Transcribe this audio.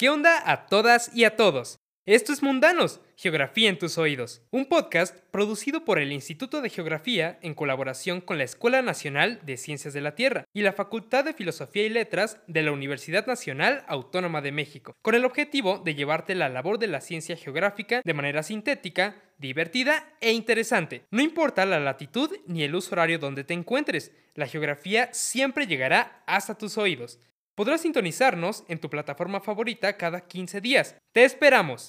¿Qué onda a todas y a todos? Esto es Mundanos, Geografía en tus oídos, un podcast producido por el Instituto de Geografía en colaboración con la Escuela Nacional de Ciencias de la Tierra y la Facultad de Filosofía y Letras de la Universidad Nacional Autónoma de México, con el objetivo de llevarte la labor de la ciencia geográfica de manera sintética, divertida e interesante. No importa la latitud ni el uso horario donde te encuentres, la geografía siempre llegará hasta tus oídos. Podrás sintonizarnos en tu plataforma favorita cada 15 días. ¡Te esperamos!